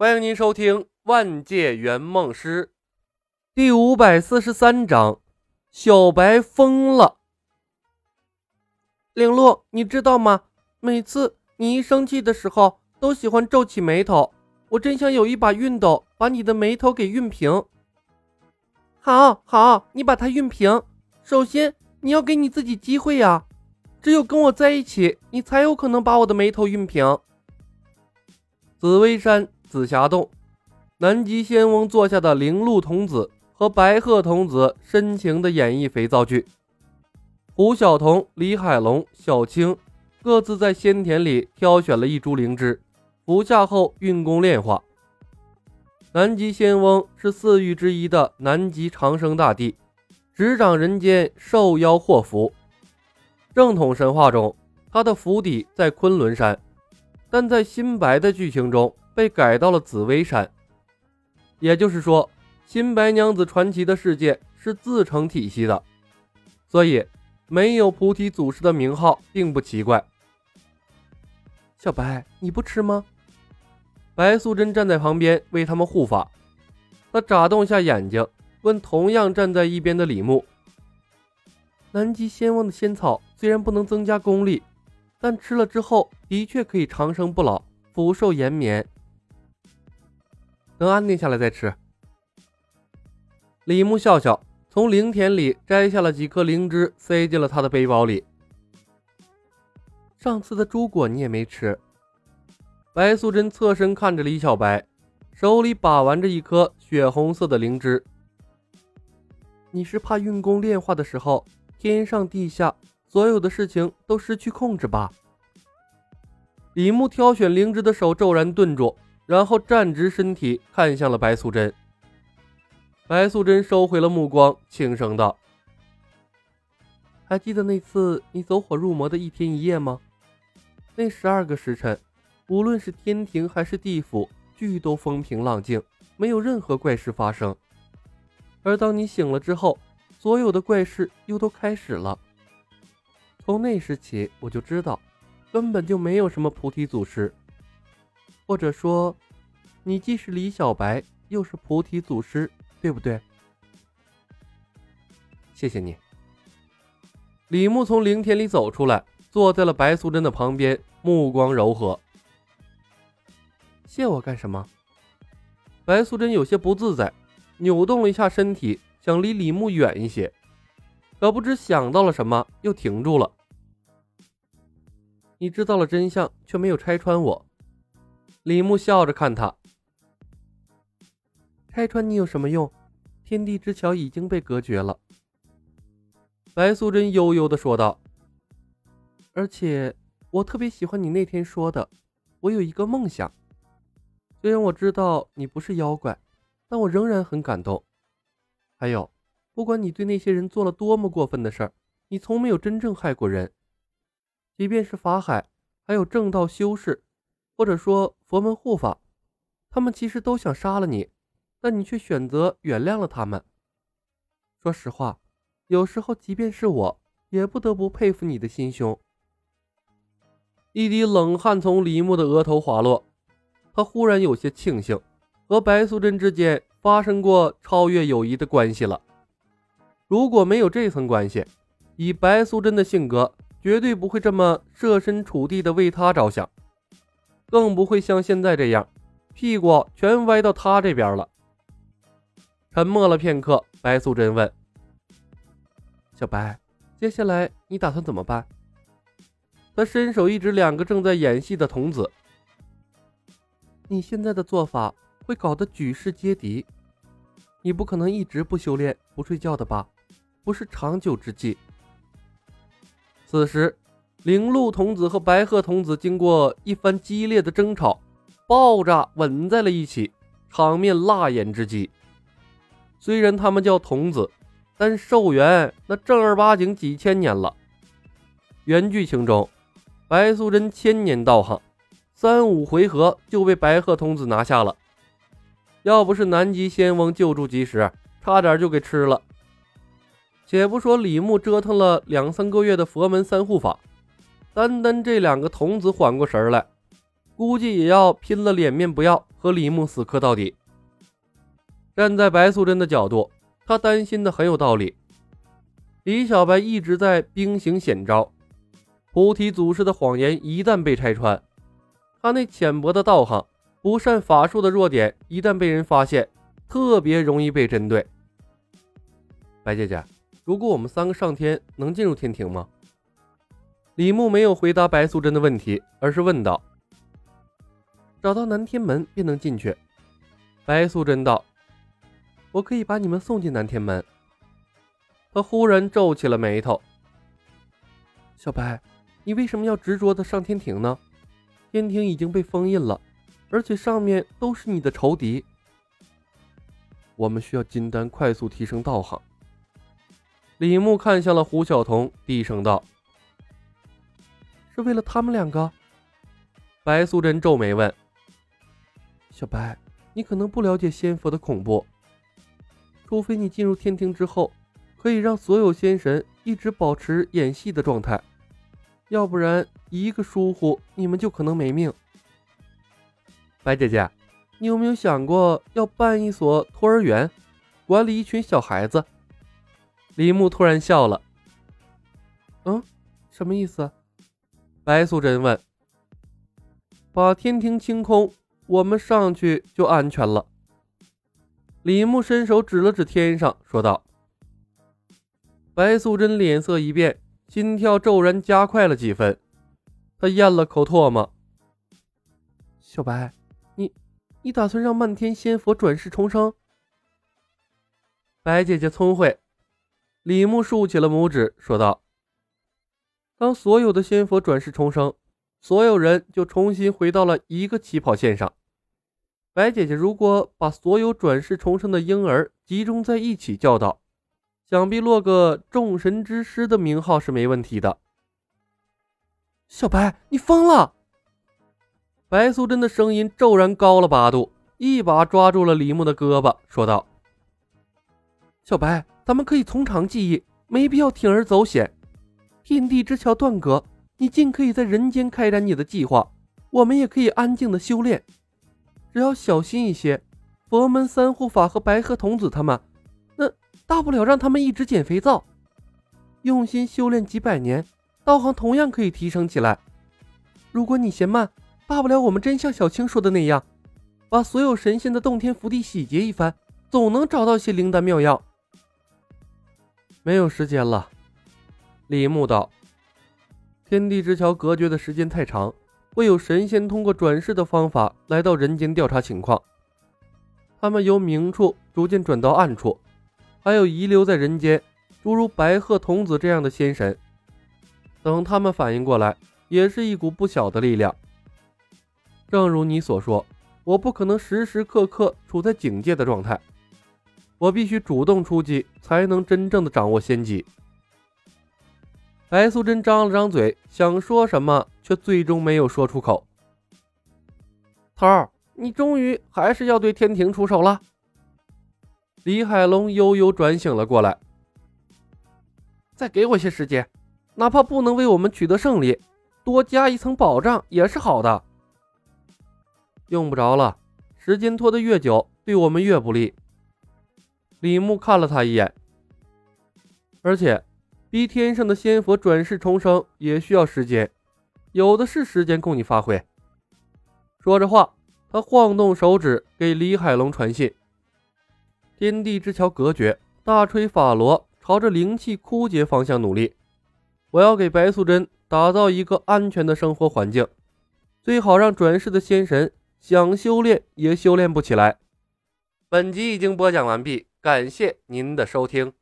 欢迎您收听《万界圆梦师》第五百四十三章：小白疯了。玲珑，你知道吗？每次你一生气的时候，都喜欢皱起眉头。我真想有一把熨斗，把你的眉头给熨平。好好，你把它熨平。首先，你要给你自己机会呀。只有跟我在一起，你才有可能把我的眉头熨平。紫薇山。紫霞洞，南极仙翁座下的灵鹿童子和白鹤童子深情的演绎肥皂剧。胡晓彤、李海龙、小青各自在仙田里挑选了一株灵芝，服下后运功炼化。南极仙翁是四御之一的南极长生大帝，执掌人间受妖祸福。正统神话中，他的府邸在昆仑山，但在新白的剧情中。被改到了紫薇山，也就是说，新白娘子传奇的世界是自成体系的，所以没有菩提祖师的名号并不奇怪。小白，你不吃吗？白素贞站在旁边为他们护法，她眨动下眼睛，问同样站在一边的李牧：“南极仙翁的仙草虽然不能增加功力，但吃了之后的确可以长生不老、福寿延绵。”等安定下来再吃。李牧笑笑，从灵田里摘下了几颗灵芝，塞进了他的背包里。上次的朱果你也没吃。白素贞侧身看着李小白，手里把玩着一颗血红色的灵芝。你是怕运功炼化的时候，天上地下所有的事情都失去控制吧？李牧挑选灵芝的手骤然顿住。然后站直身体，看向了白素贞。白素贞收回了目光，轻声道：“还记得那次你走火入魔的一天一夜吗？那十二个时辰，无论是天庭还是地府，俱都风平浪静，没有任何怪事发生。而当你醒了之后，所有的怪事又都开始了。从那时起，我就知道，根本就没有什么菩提祖师。”或者说，你既是李小白，又是菩提祖师，对不对？谢谢你。李牧从灵田里走出来，坐在了白素贞的旁边，目光柔和。谢我干什么？白素贞有些不自在，扭动了一下身体，想离李牧远一些，可不知想到了什么，又停住了。你知道了真相，却没有拆穿我。李牧笑着看他，拆穿你有什么用？天地之桥已经被隔绝了。白素贞悠悠的说道。而且我特别喜欢你那天说的，我有一个梦想。虽然我知道你不是妖怪，但我仍然很感动。还有，不管你对那些人做了多么过分的事儿，你从没有真正害过人。即便是法海，还有正道修士。或者说佛门护法，他们其实都想杀了你，但你却选择原谅了他们。说实话，有时候即便是我也不得不佩服你的心胸。一滴冷汗从李牧的额头滑落，他忽然有些庆幸，和白素贞之间发生过超越友谊的关系了。如果没有这层关系，以白素贞的性格，绝对不会这么设身处地的为他着想。更不会像现在这样，屁股全歪到他这边了。沉默了片刻，白素贞问：“小白，接下来你打算怎么办？”他伸手一指两个正在演戏的童子：“你现在的做法会搞得举世皆敌，你不可能一直不修炼、不睡觉的吧？不是长久之计。”此时。灵鹿童子和白鹤童子经过一番激烈的争吵，爆炸吻在了一起，场面辣眼之极。虽然他们叫童子，但寿元那正儿八经几千年了。原剧情中，白素贞千年道行，三五回合就被白鹤童子拿下了。要不是南极仙翁救助及时，差点就给吃了。且不说李牧折腾了两三个月的佛门三护法。单单这两个童子缓过神来，估计也要拼了脸面不要，和李牧死磕到底。站在白素贞的角度，她担心的很有道理。李小白一直在兵行险招，菩提祖师的谎言一旦被拆穿，他那浅薄的道行、不善法术的弱点一旦被人发现，特别容易被针对。白姐姐，如果我们三个上天，能进入天庭吗？李牧没有回答白素贞的问题，而是问道：“找到南天门便能进去。”白素贞道：“我可以把你们送进南天门。”他忽然皱起了眉头：“小白，你为什么要执着的上天庭呢？天庭已经被封印了，而且上面都是你的仇敌。我们需要金丹快速提升道行。”李牧看向了胡晓彤，低声道：“是为了他们两个？”白素贞皱眉问：“小白，你可能不了解仙佛的恐怖，除非你进入天庭之后，可以让所有仙神一直保持演戏的状态，要不然一个疏忽，你们就可能没命。”白姐姐，你有没有想过要办一所托儿园，管理一群小孩子？李牧突然笑了。嗯，什么意思？白素贞问。把天庭清空，我们上去就安全了。李牧伸手指了指天上，说道。白素贞脸色一变，心跳骤然加快了几分。她咽了口唾沫。小白，你，你打算让漫天仙佛转世重生？白姐姐聪慧。李牧竖起了拇指，说道：“当所有的仙佛转世重生，所有人就重新回到了一个起跑线上。白姐姐如果把所有转世重生的婴儿集中在一起教导，想必落个众神之师的名号是没问题的。”小白，你疯了！白素贞的声音骤然高了八度，一把抓住了李牧的胳膊，说道：“小白。”咱们可以从长计议，没必要铤而走险。天地之桥断隔，你尽可以在人间开展你的计划，我们也可以安静的修炼。只要小心一些，佛门三护法和白鹤童子他们，那大不了让他们一直捡肥皂。用心修炼几百年，道行同样可以提升起来。如果你嫌慢，大不了我们真像小青说的那样，把所有神仙的洞天福地洗劫一番，总能找到些灵丹妙药。没有时间了，李牧道。天地之桥隔绝的时间太长，会有神仙通过转世的方法来到人间调查情况。他们由明处逐渐转到暗处，还有遗留在人间，诸如白鹤童子这样的仙神。等他们反应过来，也是一股不小的力量。正如你所说，我不可能时时刻刻处在警戒的状态。我必须主动出击，才能真正的掌握先机。白素贞张了张嘴，想说什么，却最终没有说出口。头儿，你终于还是要对天庭出手了。李海龙悠悠转醒了过来。再给我些时间，哪怕不能为我们取得胜利，多加一层保障也是好的。用不着了，时间拖得越久，对我们越不利。李牧看了他一眼，而且逼天上的仙佛转世重生也需要时间，有的是时间供你发挥。说着话，他晃动手指给李海龙传信：“天地之桥隔绝，大锤法罗朝着灵气枯竭方向努力。我要给白素贞打造一个安全的生活环境，最好让转世的仙神想修炼也修炼不起来。”本集已经播讲完毕。感谢您的收听。